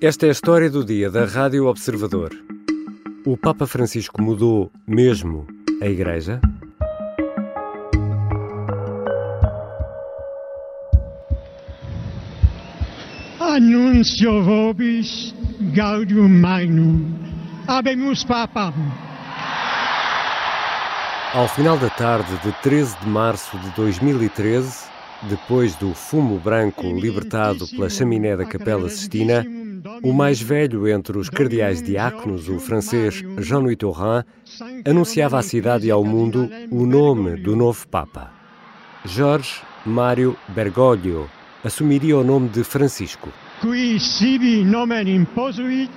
Esta é a história do dia da Rádio Observador. O Papa Francisco mudou mesmo a Igreja? Annuncio vobis gaudium magnum. Habemus papam. Ao final da tarde de 13 de março de 2013, depois do fumo branco libertado pela chaminé da Capela Sistina, o mais velho entre os cardeais diáconos, o francês Jean-Louis Taurin, anunciava à cidade e ao mundo o nome do novo Papa. Jorge Mário Bergoglio assumiria o nome de Francisco. Qui sibi nomen imposuit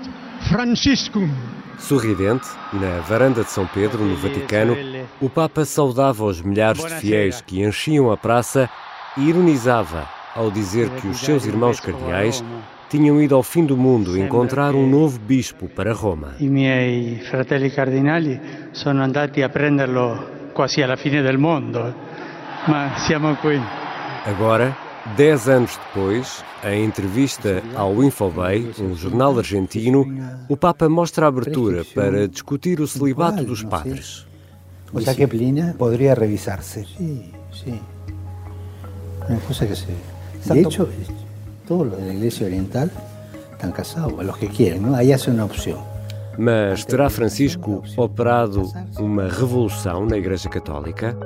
Franciscum. Sorridente, na varanda de São Pedro, no Vaticano, o Papa saudava os milhares de fiéis que enchiam a praça e ironizava ao dizer que os seus irmãos cardeais tinham ido ao fim do mundo encontrar um novo bispo para Roma. I miei fratelli cardinali sono andati a prenderlo quasi alla fine del mondo, ma siamo qui. Agora, dez anos depois, em entrevista ao Infobay, um jornal argentino, o Papa mostra a abertura para discutir o celibato dos padres. O sea que disciplina podría revisarse. Sí, sí. Una cosa que se... De hecho, todos los de la iglesia oriental están casados, los que quieren, ¿no? Ahí hace una opción. Mas terá Francisco operado uma revolução na Igreja Católica?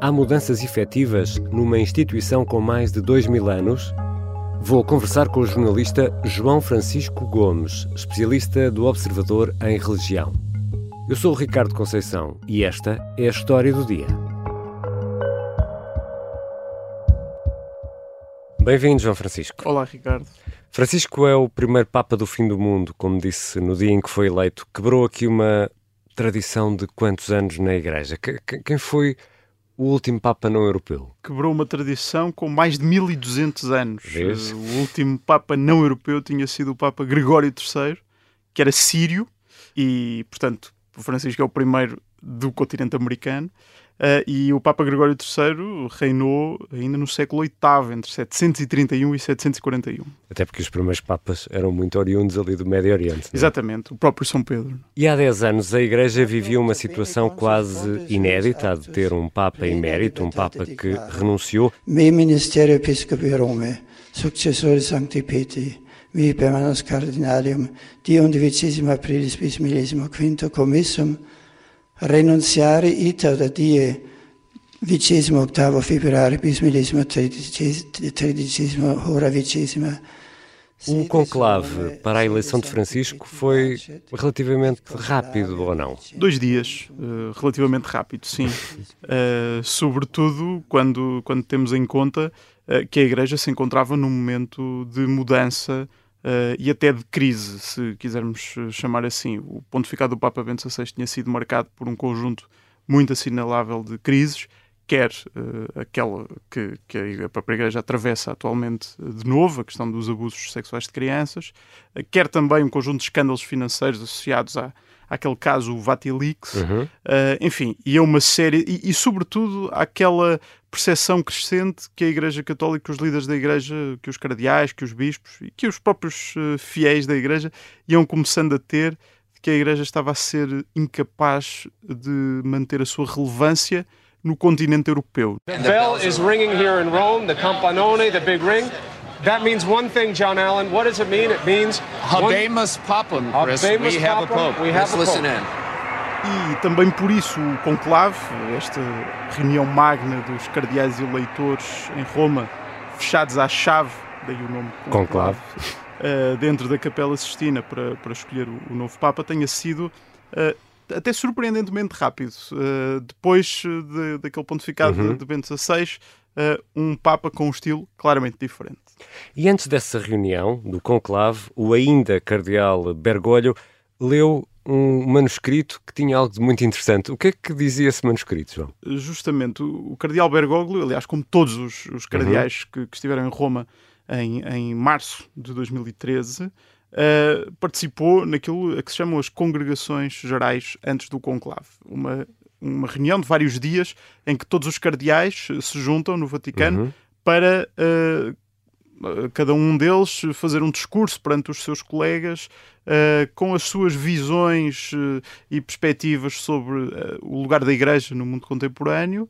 Há mudanças efetivas numa instituição com mais de dois mil anos? Vou conversar com o jornalista João Francisco Gomes, especialista do Observador em Religião. Eu sou o Ricardo Conceição e esta é a história do dia. Bem-vindo, João Francisco. Olá, Ricardo. Francisco é o primeiro Papa do fim do mundo, como disse no dia em que foi eleito. Quebrou aqui uma tradição de quantos anos na Igreja? Quem foi o último Papa não europeu? Quebrou uma tradição com mais de 1200 anos. Vês? O último Papa não europeu tinha sido o Papa Gregório III, que era sírio, e, portanto, o Francisco é o primeiro do continente americano. Uh, e o Papa Gregório III reinou ainda no século VIII, entre 731 e 741. Até porque os primeiros papas eram muito oriundos ali do Médio Oriente. Não é? Exatamente, o próprio São Pedro. E há 10 anos a Igreja vivia uma situação quase inédita, a de ter um Papa emérito, um Papa que renunciou. Me ministerio episcopi Rome, successore Sancti Petri, vi permanens cardinalium, die undivicissima aprilis bis millesimo quinto commissum, renunciare ita da die vicesimo octavo februari bis millesimo tredicesimo hora vicesima O conclave para a eleição de Francisco foi relativamente rápido ou não? Dois dias, uh, relativamente rápido, sim. Uh, sobretudo quando, quando temos em conta uh, que a Igreja se encontrava num momento de mudança Uh, e até de crise, se quisermos chamar assim. O pontificado do Papa Bento XVI tinha sido marcado por um conjunto muito assinalável de crises, quer uh, aquela que, que, a própria Igreja atravessa atualmente de novo, a questão dos abusos sexuais de crianças, quer também um conjunto de escândalos financeiros associados à, àquele caso, Vatilix, Uhum. enfim, e é uma série, e, e sobretudo aquela percepção crescente que a Igreja Católica, que os líderes da Igreja, que os cardeais, que os bispos e que os próprios uh, fiéis da Igreja iam começando a ter de que a Igreja estava a ser incapaz de manter a sua relevância no continente europeu. The bell is ringing here in Rome, the campanone, the big ring. That means one thing, John Allen. What does it mean? It means Habemus Papam, Chris. Habemus we have a Papam, pope. we have Let's a listen pope. in. E também por isso o conclave, esta reunião magna dos cardeais e eleitores em Roma, fechados à chave, daí o nome Conclave. uh, dentro da Capela Sistina para, para escolher o, o novo Papa, tenha sido uh, até surpreendentemente rápido. Uh, depois de, daquele pontificado Uhum. de, de Bento XVI, uh, um Papa com um estilo claramente diferente. E antes dessa reunião do conclave, o ainda cardeal Bergoglio leu um manuscrito que tinha algo de muito interessante. O que é que dizia esse manuscrito, João? Justamente, o, cardeal Bergoglio, aliás, como todos os, os cardeais que, que estiveram em Roma em, em março de 2013, uh, participou naquilo a que se chamam as congregações gerais antes do conclave. Uma, uma reunião de vários dias em que todos os cardeais se juntam no Vaticano Uhum. para uh, cada um deles fazer um discurso perante os seus colegas uh, com as suas visões uh, e perspectivas sobre uh, o lugar da Igreja no mundo contemporâneo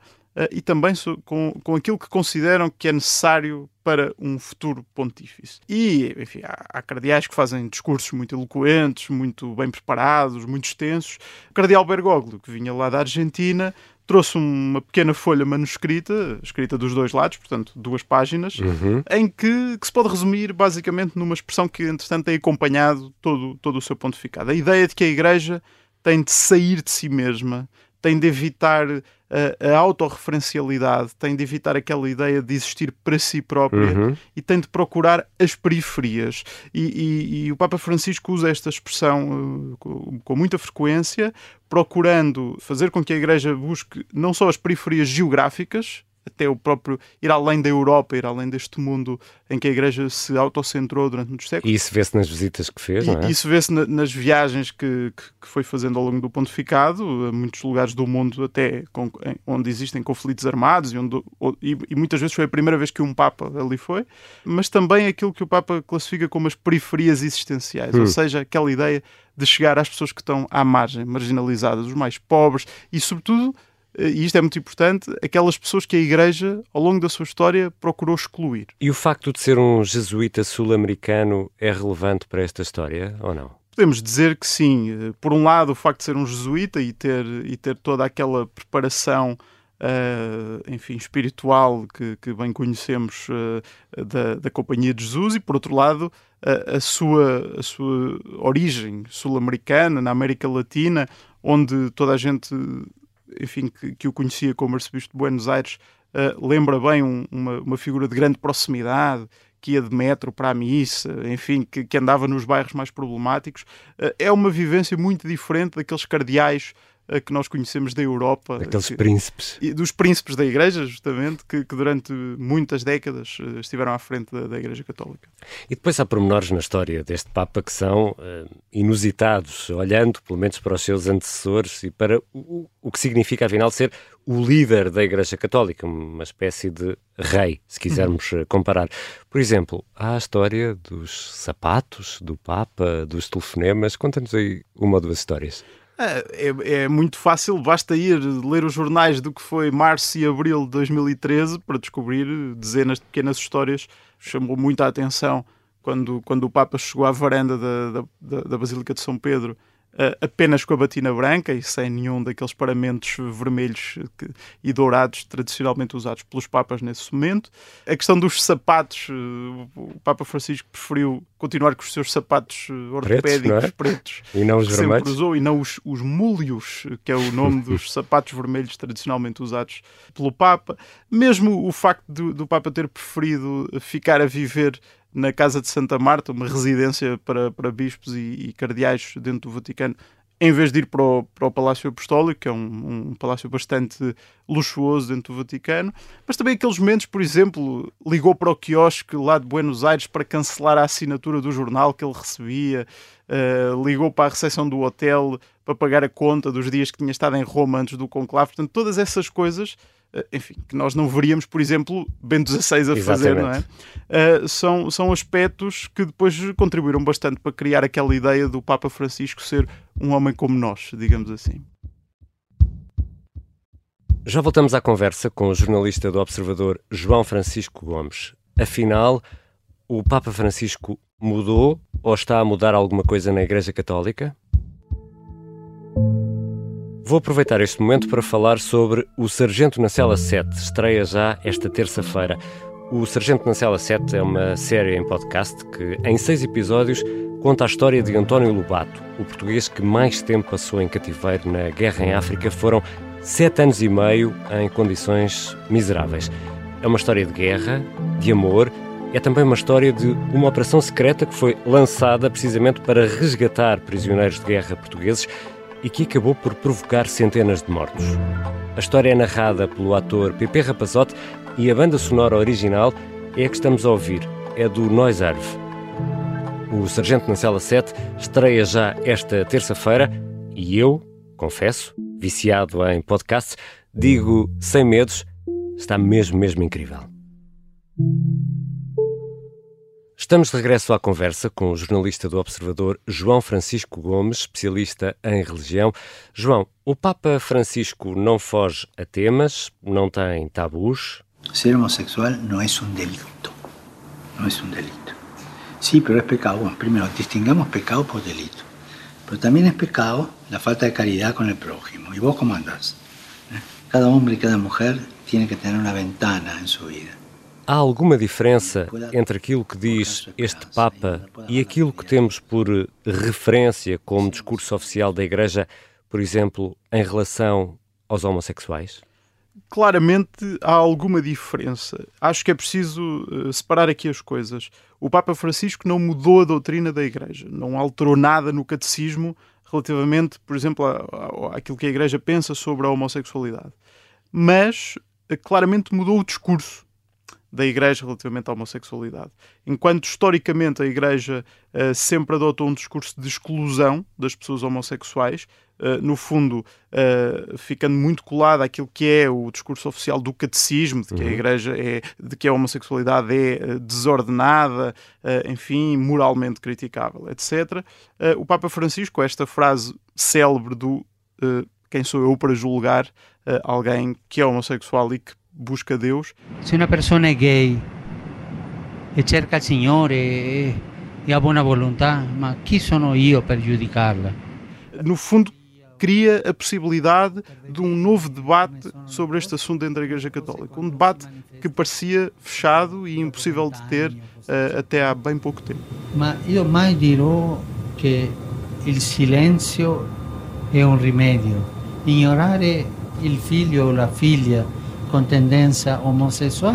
e também so, com, com aquilo que consideram que é necessário para um futuro pontífice. E, enfim, há, há, cardeais que fazem discursos muito eloquentes, muito bem preparados, muito extensos. O cardeal Bergoglio, que vinha lá da Argentina, trouxe uma pequena folha manuscrita, escrita dos dois lados, portanto, duas páginas, uhum. em que, que, se pode resumir basicamente numa expressão que, entretanto, tem acompanhado todo, todo o seu pontificado. A ideia de que a Igreja tem de sair de si mesma, tem de evitar a, a autorreferencialidade, tem de evitar aquela ideia de existir para si própria uhum. e tem de procurar as periferias. E, e, e o Papa Francisco usa esta expressão uh, com, com muita frequência, procurando fazer com que a Igreja busque não só as periferias geográficas, até o próprio ir além da Europa, ir além deste mundo em que a Igreja se autocentrou durante muitos séculos. E isso vê-se nas visitas que fez, não é? Isso vê-se na, nas viagens que, que, que, foi fazendo ao longo do pontificado, a muitos lugares do mundo até com, onde existem conflitos armados e, onde, e, e, muitas vezes foi a primeira vez que um Papa ali foi, mas também aquilo que o Papa classifica como as periferias existenciais, hum. ou seja, aquela ideia de chegar às pessoas que estão à margem, marginalizadas, os mais pobres e, sobretudo, e isto é muito importante, aquelas pessoas que a Igreja, ao longo da sua história, procurou excluir. E o facto de ser um jesuíta sul-americano é relevante para esta história ou não? Podemos dizer que sim. Por um lado, o facto de ser um jesuíta e ter, e ter toda aquela preparação Uh, enfim, espiritual que, que bem conhecemos uh, da, da Companhia de Jesus e, por outro lado, uh, a, sua, a sua origem sul-americana, na América Latina, onde toda a gente enfim, que, que o conhecia como arcebispo de Buenos Aires, uh, lembra bem um, uma, uma figura de grande proximidade, que ia de metro para a missa, enfim, que, que andava nos bairros mais problemáticos. Uh, é uma vivência muito diferente daqueles cardeais que nós conhecemos da Europa. Aqueles príncipes. Dos príncipes da Igreja, justamente, que, que durante muitas décadas eh, estiveram à frente da, da, Igreja Católica. E depois há pormenores na história deste Papa que são uh, inusitados, olhando pelo menos para os seus antecessores e para o, o que significa, afinal, ser o líder da Igreja Católica, uma espécie de rei, se quisermos uhum. comparar. Por exemplo, há a história dos sapatos do Papa, dos telefonemas. Conta-nos aí uma ou duas histórias. É, é, muito fácil, basta ir ler os jornais do que foi março e abril de 2013 para descobrir dezenas de pequenas histórias. Chamou muita atenção quando, quando o Papa chegou à varanda da, da, da Basílica de São Pedro apenas com a batina branca e sem nenhum daqueles paramentos vermelhos e dourados tradicionalmente usados pelos Papas nesse momento. A questão dos sapatos, uh, o Papa Francisco preferiu continuar com os seus sapatos uh, ortopédicos pretos, é? pretos e não os vermelhos. usou, e não os, os múlios, que é o nome dos sapatos vermelhos tradicionalmente usados pelo Papa. Mesmo o facto do, do Papa ter preferido ficar a viver na Casa de Santa Marta, uma residência para, para bispos e, e cardeais dentro do Vaticano, em vez de ir para o, para o Palácio Apostólico, que é um, um, palácio bastante luxuoso dentro do Vaticano, mas também aqueles momentos, por exemplo, ligou para o quiosque lá de Buenos Aires para cancelar a assinatura do jornal que ele recebia, uh, ligou para a recepção do hotel para pagar a conta dos dias que tinha estado em Roma antes do conclave. Portanto, todas essas coisas enfim, que nós não veríamos, por exemplo, Bento XVI a fazer, não é? Uh, são, são aspectos que depois contribuíram bastante para criar aquela ideia do Papa Francisco ser um homem como nós, digamos assim. Já voltamos à conversa com o jornalista do Observador João Francisco Gomes. Afinal, o Papa Francisco mudou ou está a mudar alguma coisa na Igreja Católica? Vou aproveitar este momento para falar sobre O Sargento na Cela 7. Estreia já esta terça-feira. O Sargento na Cela 7 é uma série em podcast que, em seis episódios, conta a história de António Lobato, o português que mais tempo passou em cativeiro na guerra em África. Foram sete anos e meio em condições miseráveis. É uma história de guerra, de amor, é também uma história de uma operação secreta que foi lançada precisamente para resgatar prisioneiros de guerra portugueses e que acabou por provocar centenas de mortos. A história é narrada pelo ator Pepe Rapazote e a banda sonora original é a que estamos a ouvir, é do Noise Arve. O Sargento na Cela 7 estreia já esta terça-feira e eu, confesso, viciado em podcasts, digo sem medos, está mesmo, mesmo incrível. Estamos de regresso à conversa com o jornalista do Observador João Francisco Gomes, especialista em religião. João, o Papa Francisco não foge a temas, não tem tabus. Ser homossexual não é um delito. Não é um delito. Sí, pero es pecado. Bueno, primero, distingamos pecado por delito. Pero también es pecado la falta de caridad con el prójimo. ¿Y vos cómo andás? ¿Eh? Cada hombre y cada mujer tiene que tener una ventana en su vida. Há alguma diferença entre aquilo que diz este Papa e aquilo que temos por referência como discurso oficial da Igreja, por exemplo, em relação aos homossexuais? claramente há alguma diferença. Acho que é preciso uh, separar aqui as coisas. O Papa Francisco não mudou a doutrina da Igreja, não alterou nada no catecismo relativamente, por exemplo, àquilo que a Igreja pensa sobre a homossexualidade. Mas uh, claramente mudou o discurso da Igreja relativamente à homossexualidade. Enquanto historicamente a Igreja uh, sempre adotou um discurso de exclusão das pessoas homossexuais, uh, no fundo uh, ficando muito colada àquilo que é o discurso oficial do catecismo, de que uhum. a Igreja é, de que a homossexualidade é desordenada, enfim, moralmente criticável, etc. o Papa Francisco, esta frase célebre do quem sou eu para julgar alguém que é homossexual e que busca Deus. Se uma pessoa é gay e cerca o Senhor e, e a boa vontade, mas quem sou eu para prejudicá-la? No fundo, cria a possibilidade de um novo debate sobre este assunto dentro da Igreja Católica. Um debate que parecia fechado e impossível de ter uh, até há bem pouco tempo. Mas eu mais dirò que o silêncio é um remédio. Ignorare il figlio o a filha com tendência homossexual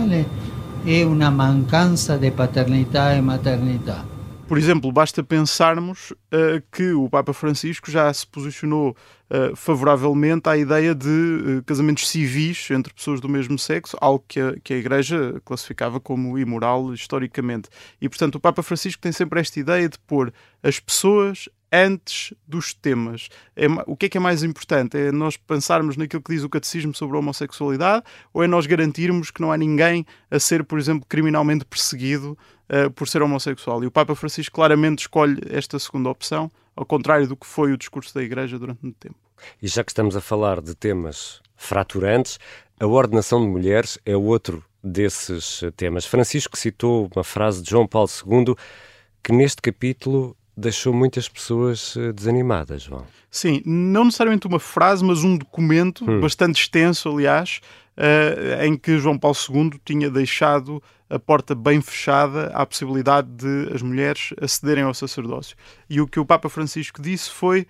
é uma mancança de paternidade e maternidade. Por exemplo, basta pensarmos uh, que o Papa Francisco já se posicionou uh, favoravelmente à ideia de uh, casamentos civis entre pessoas do mesmo sexo, algo que a, que a Igreja classificava como imoral historicamente. E, portanto, o Papa Francisco tem sempre esta ideia de pôr as pessoas antes dos temas. É, o que é que é mais importante? É nós pensarmos naquilo que diz o catecismo sobre a homossexualidade ou é nós garantirmos que não há ninguém a ser, por exemplo, criminalmente perseguido uh, por ser homossexual? E o Papa Francisco claramente escolhe esta segunda opção, ao contrário do que foi o discurso da Igreja durante muito tempo. E já que estamos a falar de temas fraturantes, a ordenação de mulheres é outro desses temas. Francisco citou uma frase de João Paulo II que neste capítulo deixou muitas pessoas eh, desanimadas, João. Sim, não necessariamente uma frase, mas um documento hum. bastante extenso, aliás, uh, em que João Paulo II tinha deixado a porta bem fechada à possibilidade de as mulheres acederem ao sacerdócio. E o que o Papa Francisco disse foi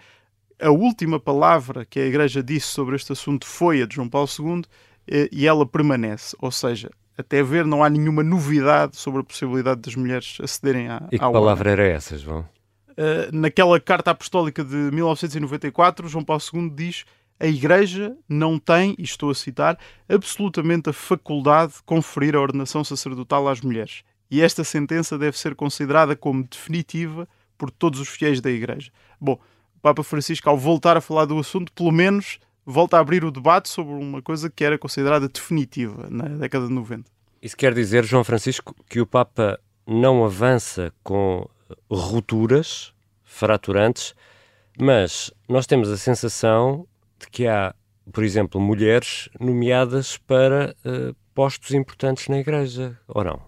a última palavra que a Igreja disse sobre este assunto foi a de João Paulo II eh, e ela permanece, ou seja, até ver não há nenhuma novidade sobre a possibilidade das mulheres acederem à E que palavra era essa, João? Uh, naquela carta apostólica de 1994, João Paulo II diz a Igreja não tem, e estou a citar, absolutamente a faculdade de conferir a ordenação sacerdotal às mulheres. E esta sentença deve ser considerada como definitiva por todos os fiéis da Igreja. Bom, o Papa Francisco, ao voltar a falar do assunto, pelo menos volta a abrir o debate sobre uma coisa que era considerada definitiva na década de 90. Isso quer dizer, João Francisco, que o Papa não avança com rupturas fraturantes, mas nós temos a sensação de que há, por exemplo, mulheres nomeadas para uh, postos importantes na Igreja, ou não?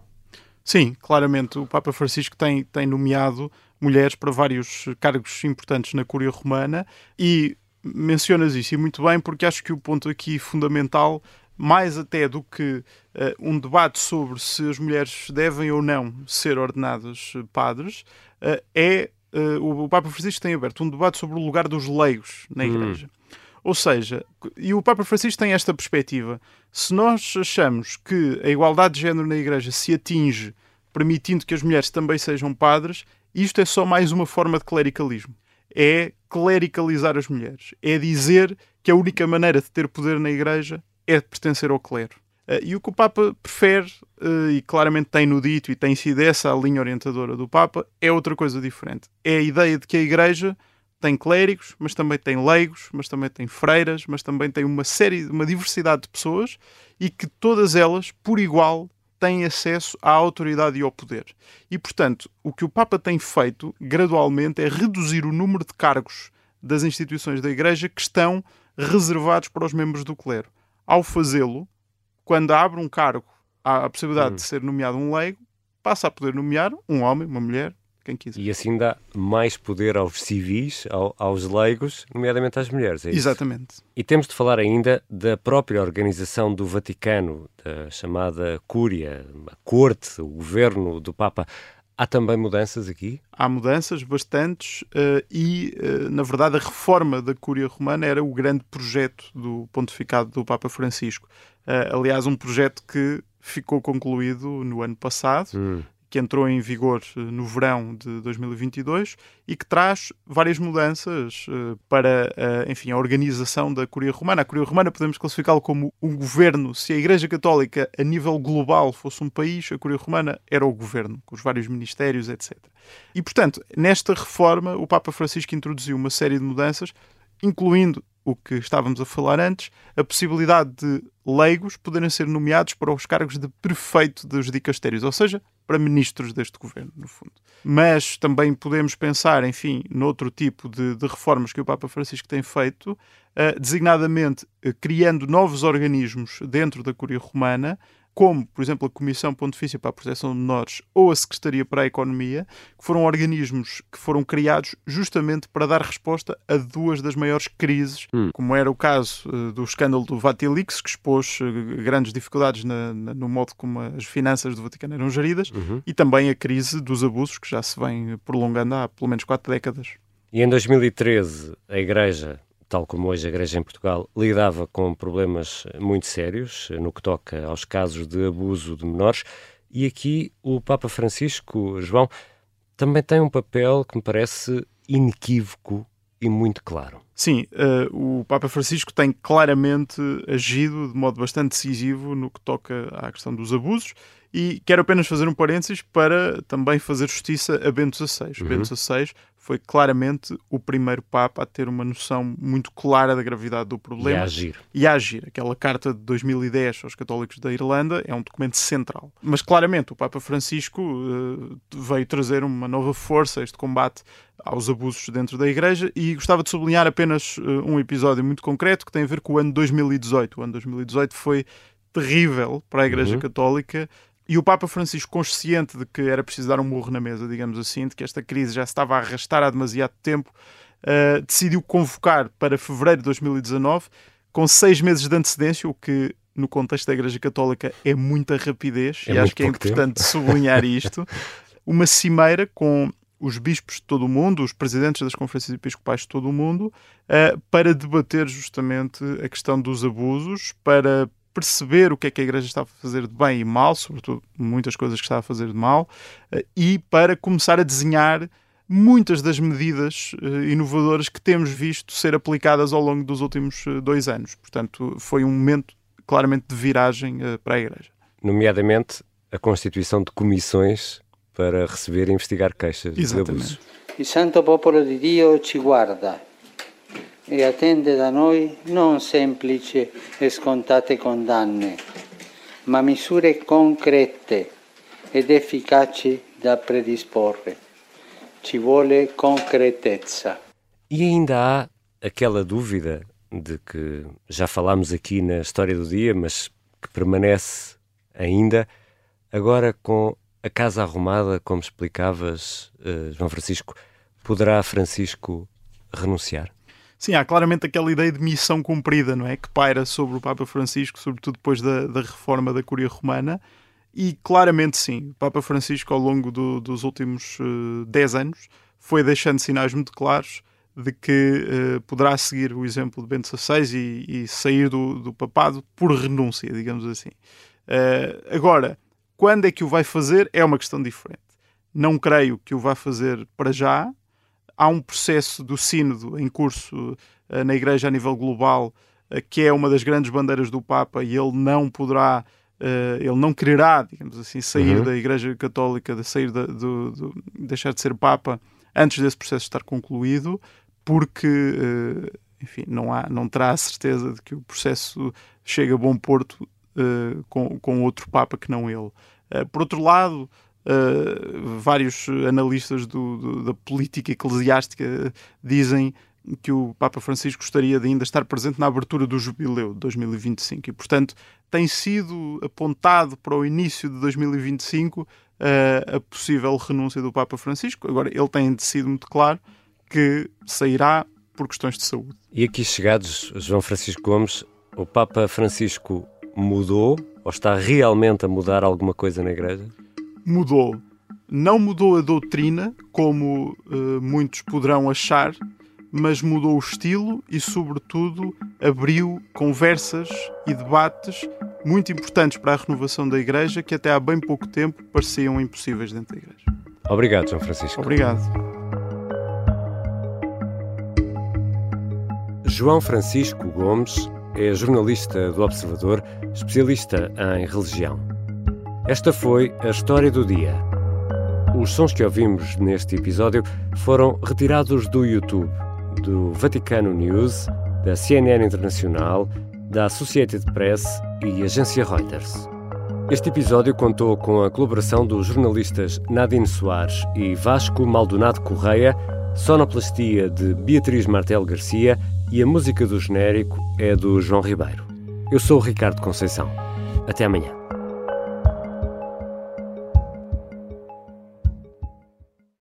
Sim, claramente. O Papa Francisco tem, tem nomeado mulheres para vários cargos importantes na Cúria Romana e mencionas isso e muito bem, porque acho que o ponto aqui fundamental mais até do que uh, um debate sobre se as mulheres devem ou não ser ordenadas padres, uh, é uh, o Papa Francisco tem aberto um debate sobre o lugar dos leigos na hum. Igreja. Hum. Ou seja, e o Papa Francisco tem esta perspectiva: se nós achamos que a igualdade de género na Igreja se atinge permitindo que as mulheres também sejam padres, isto é só mais uma forma de clericalismo. É clericalizar as mulheres. É dizer que a única maneira de ter poder na Igreja é pertencer ao clero. Uh, e o que o Papa prefere, uh, e claramente tem no dito, e tem sido essa a linha orientadora do Papa, é outra coisa diferente. É a ideia de que a Igreja tem clérigos, mas também tem leigos, mas também tem freiras, mas também tem uma série, uma diversidade de pessoas e que todas elas, por igual, têm acesso à autoridade e ao poder. E, portanto, o que o Papa tem feito, gradualmente, é reduzir o número de cargos das instituições da Igreja que estão reservados para os membros do clero. Ao fazê-lo, quando abre um cargo à possibilidade hum. de ser nomeado um leigo, passa a poder nomear um homem, uma mulher, quem quiser. E assim dá mais poder aos civis, ao, aos leigos, nomeadamente às mulheres. É Exatamente. E temos de falar ainda da própria organização do Vaticano, da chamada Cúria, a corte, o governo do Papa. Há também mudanças aqui? Há mudanças, bastantes, uh, e, uh, na verdade, a reforma da Cúria Romana era o grande projeto do pontificado do Papa Francisco. Uh, aliás, um projeto que ficou concluído no ano passado. Hum que entrou em vigor eh, no verão de 2022 e que traz várias mudanças uh, para, uh, enfim, a organização da Curia Romana. A Curia Romana podemos classificá-lo como um governo. Se a Igreja Católica, a nível global, fosse um país, a Curia Romana era o governo, com os vários ministérios, etc. E, portanto, nesta reforma, o Papa Francisco introduziu uma série de mudanças, incluindo o que estávamos a falar antes, a possibilidade de leigos poderem ser nomeados para os cargos de prefeito dos dicastérios, ou seja, para ministros deste governo, no fundo. Mas também podemos pensar, enfim, noutro tipo de, de reformas que o Papa Francisco tem feito, uh, designadamente uh, criando novos organismos dentro da Curia Romana, como, por exemplo, a Comissão Pontifícia para a Proteção de Menores ou a Secretaria para a Economia, que foram organismos que foram criados justamente para dar resposta a duas das maiores crises, hum. como era o caso uh, do escândalo do Vatilix, que expôs uh, grandes dificuldades na, na, no modo como as finanças do Vaticano eram geridas, uhum. e também a crise dos abusos, que já se vem prolongando há pelo menos quatro décadas. E em 2013, a Igreja tal como hoje a Igreja em Portugal, lidava com problemas muito sérios no que toca aos casos de abuso de menores. E aqui o Papa Francisco, João, também tem um papel que me parece inequívoco e muito claro. Sim, uh, o Papa Francisco tem claramente agido de modo bastante decisivo no que toca à questão dos abusos e quero apenas fazer um parênteses para também fazer justiça a Bento XVI. Uhum. Bento XVI foi claramente o primeiro Papa a ter uma noção muito clara da gravidade do problema. E a agir. E a agir. Aquela carta de 2010 aos católicos da Irlanda é um documento central. Mas claramente o Papa Francisco uh, veio trazer uma nova força a este combate aos abusos dentro da Igreja e gostava de sublinhar apenas uh, um episódio muito concreto que tem a ver com o ano 2018. O ano 2018 foi terrível para a Igreja uhum. Católica e o Papa Francisco, consciente de que era preciso dar um murro na mesa, digamos assim, de que esta crise já se estava a arrastar há demasiado tempo, uh, decidiu convocar para fevereiro de 2019, com seis meses de antecedência, o que no contexto da Igreja Católica é muita rapidez, é e acho que é importante tempo. sublinhar isto, uma cimeira com os bispos de todo o mundo, os presidentes das conferências episcopais de todo o mundo, uh, para debater justamente a questão dos abusos, para perceber o que é que a Igreja estava a fazer de bem e mal, sobretudo muitas coisas que estava a fazer de mal, eh, e para começar a desenhar muitas das medidas eh, inovadoras que temos visto ser aplicadas ao longo dos últimos eh, dois anos. Portanto, foi um momento claramente de viragem para a Igreja. Nomeadamente a constituição de comissões para receber e investigar queixas Exatamente. de abusos. O santo popolo de Dio ci guarda e attende da noi non semplici e scontate condanne, ma misure concrete ed efficaci da predisporre. Ci vuole concretezza. E ainda há aquela dúvida de que já falámos aqui na história do dia, mas que permanece ainda agora com a casa arrumada, como explicavas, uh, João Francisco, poderá Francisco renunciar? Sim, há claramente aquela ideia de missão cumprida, não é? Que paira sobre o Papa Francisco, sobretudo depois da, da reforma da Curia Romana. E claramente sim, o Papa Francisco, ao longo do, dos últimos 10 uh, anos, foi deixando sinais muito claros de que uh, poderá seguir o exemplo de Bento XVI e, e sair do, do, papado por renúncia, digamos assim. Uh, agora, quando é que o vai fazer é uma questão diferente. Não creio que o vá fazer para já, há um processo do sínodo em curso uh, na Igreja a nível global, uh, que é uma das grandes bandeiras do Papa, e ele não poderá, uh, ele não quererá, digamos assim, sair uhum. da Igreja Católica, de sair de, do, do, deixar de ser Papa antes desse processo estar concluído, porque, enfim, não, há, não terá a certeza de que o processo chega a bom porto com, com outro Papa que não ele. Por outro lado, uh, vários analistas do, do, da política eclesiástica dizem que o Papa Francisco gostaria de ainda estar presente na abertura do jubileu de 2025 e, portanto, tem sido apontado para o início de 2025 a possível renúncia do Papa Francisco. Agora, ele tem sido muito claro que sairá por questões de saúde. E aqui chegados, João Francisco Gomes, o Papa Francisco mudou ou está realmente a mudar alguma coisa na Igreja? Mudou. Não mudou a doutrina, como uh, muitos poderão achar, mas mudou o estilo e, sobretudo, abriu conversas e debates muito importantes para a renovação da Igreja que até há bem pouco tempo pareciam impossíveis dentro da Igreja. Obrigado, João Francisco. Obrigado. João Francisco Gomes é jornalista do Observador, especialista em religião. Esta foi a história do dia. Os sons que ouvimos neste episódio foram retirados do YouTube, do Vaticano News, da CNN Internacional, da Associated Press e agência Reuters. Este episódio contou com a colaboração dos jornalistas Nadine Soares e Vasco Maldonado Correia, sonoplastia de Beatriz Martel Garcia e a música do genérico é do João Ribeiro. Eu sou o Ricardo Conceição. Até amanhã.